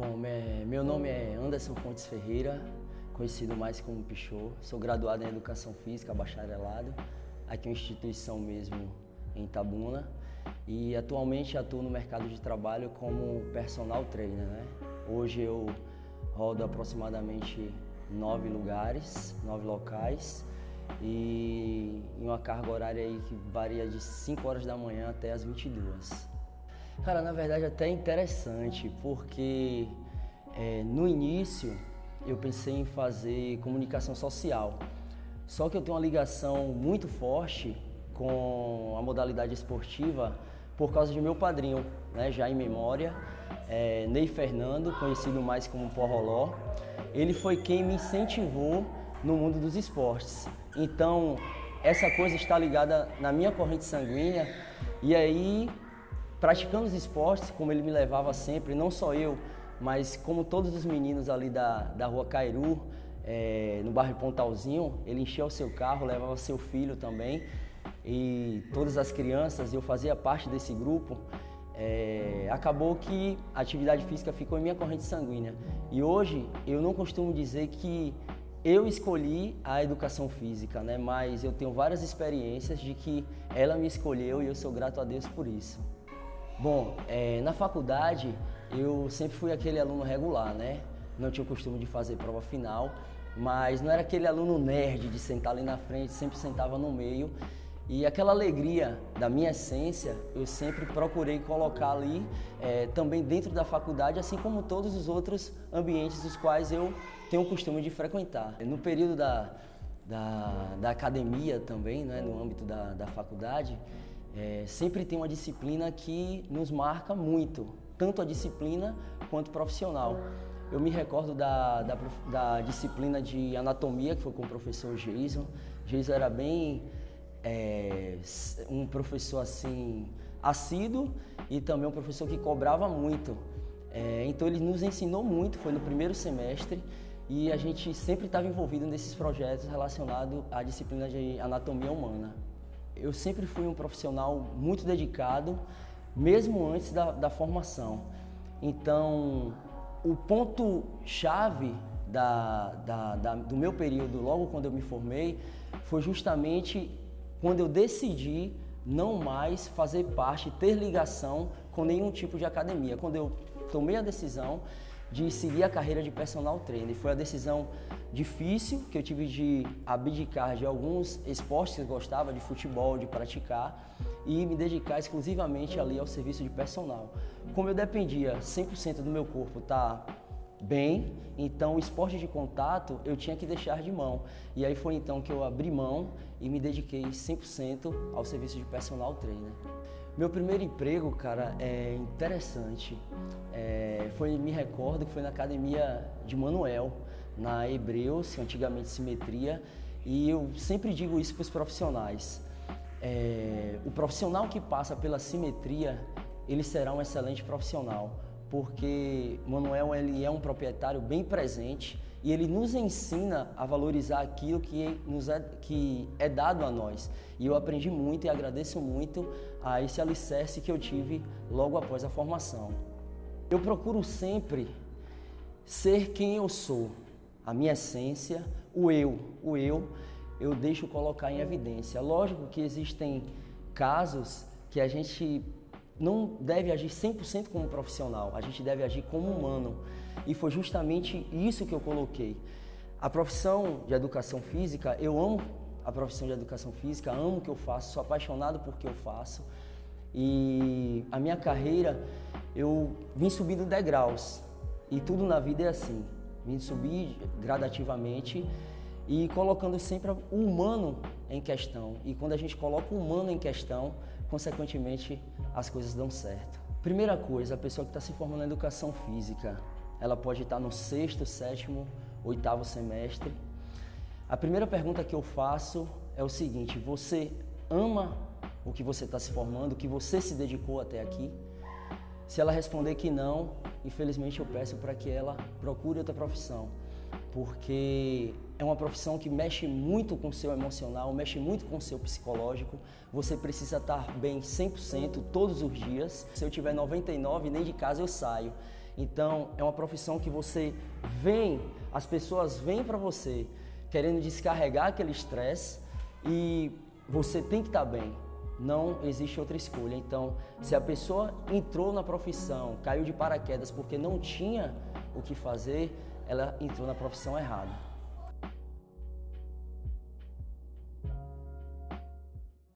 Bom, meu nome é Anderson Fontes Ferreira, conhecido mais como Pichot. Sou graduado em Educação Física, bacharelado, aqui em instituição mesmo em Itabuna. E atualmente atuo no mercado de trabalho como personal trainer. Né? Hoje eu rodo aproximadamente nove lugares, nove locais e em uma carga horária aí que varia de 5 horas da manhã até as 22. Cara, na verdade até é interessante, porque é, no início eu pensei em fazer comunicação social. Só que eu tenho uma ligação muito forte com a modalidade esportiva por causa de meu padrinho, né, já em memória, é, Ney Fernando, conhecido mais como Porroló. Ele foi quem me incentivou no mundo dos esportes. Então, essa coisa está ligada na minha corrente sanguínea e aí, praticando os esportes, como ele me levava sempre, não só eu, mas como todos os meninos ali da, da rua Cairu, é, no bairro Pontalzinho, ele enchia o seu carro, levava seu filho também e todas as crianças, eu fazia parte desse grupo. É, acabou que a atividade física ficou em minha corrente sanguínea. E hoje eu não costumo dizer que eu escolhi a educação física, né? Mas eu tenho várias experiências de que ela me escolheu e eu sou grato a Deus por isso. Bom, é, na faculdade eu sempre fui aquele aluno regular, né? Não tinha o costume de fazer prova final, mas não era aquele aluno nerd de sentar ali na frente, sempre sentava no meio. E aquela alegria da minha essência, eu sempre procurei colocar ali é, também dentro da faculdade, assim como todos os outros ambientes dos quais eu tenho o costume de frequentar. No período da, da, da academia também, né, no âmbito da, da faculdade, é, sempre tem uma disciplina que nos marca muito, tanto a disciplina quanto profissional. Eu me recordo da, da, da disciplina de anatomia, que foi com o professor Jason. Jason era bem é, um professor assim assíduo e também um professor que cobrava muito. É, então ele nos ensinou muito, foi no primeiro semestre e a gente sempre estava envolvido nesses projetos relacionados à disciplina de anatomia humana. Eu sempre fui um profissional muito dedicado, mesmo antes da, da formação. Então, o ponto-chave da, da, da, do meu período, logo quando eu me formei, foi justamente quando eu decidi não mais fazer parte, ter ligação com nenhum tipo de academia. Quando eu tomei a decisão de seguir a carreira de personal trainer. Foi a decisão difícil que eu tive de abdicar de alguns esportes que eu gostava, de futebol, de praticar e me dedicar exclusivamente ali ao serviço de personal. Como eu dependia 100% do meu corpo estar tá bem, então o esporte de contato eu tinha que deixar de mão. E aí foi então que eu abri mão e me dediquei 100% ao serviço de personal trainer. Meu primeiro emprego, cara, é interessante. É, foi, me recordo que foi na academia de Manuel, na Hebreus, antigamente Simetria, e eu sempre digo isso para os profissionais. É, o profissional que passa pela simetria, ele será um excelente profissional porque Manuel ele é um proprietário bem presente e ele nos ensina a valorizar aquilo que, nos é, que é dado a nós. E eu aprendi muito e agradeço muito a esse alicerce que eu tive logo após a formação. Eu procuro sempre ser quem eu sou, a minha essência, o eu. O eu eu deixo colocar em evidência. Lógico que existem casos que a gente não deve agir 100% como profissional, a gente deve agir como humano. E foi justamente isso que eu coloquei. A profissão de educação física, eu amo a profissão de educação física, amo o que eu faço, sou apaixonado por que eu faço. E a minha carreira, eu vim subindo degraus. E tudo na vida é assim. Vim subir gradativamente e colocando sempre o humano em questão. E quando a gente coloca o humano em questão, consequentemente as coisas dão certo. Primeira coisa, a pessoa que está se formando na educação física, ela pode estar no sexto, sétimo, oitavo semestre. A primeira pergunta que eu faço é o seguinte: você ama o que você está se formando, o que você se dedicou até aqui? Se ela responder que não, infelizmente eu peço para que ela procure outra profissão porque é uma profissão que mexe muito com o seu emocional, mexe muito com o seu psicológico. Você precisa estar bem 100% todos os dias. Se eu tiver 99, nem de casa eu saio. Então, é uma profissão que você vem, as pessoas vêm para você querendo descarregar aquele estresse e você tem que estar tá bem. Não existe outra escolha. Então, se a pessoa entrou na profissão, caiu de paraquedas porque não tinha o que fazer, ela entrou na profissão errada.